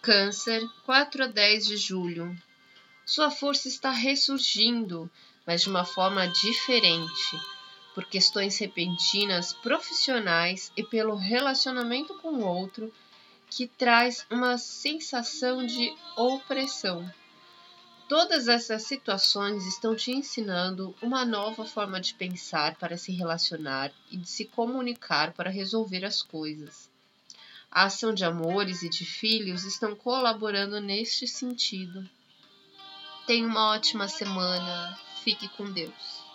Câncer, 4 a 10 de julho. Sua força está ressurgindo, mas de uma forma diferente, por questões repentinas profissionais e pelo relacionamento com o outro, que traz uma sensação de opressão. Todas essas situações estão te ensinando uma nova forma de pensar para se relacionar e de se comunicar para resolver as coisas. A ação de amores e de filhos estão colaborando neste sentido. Tenha uma ótima semana. Fique com Deus.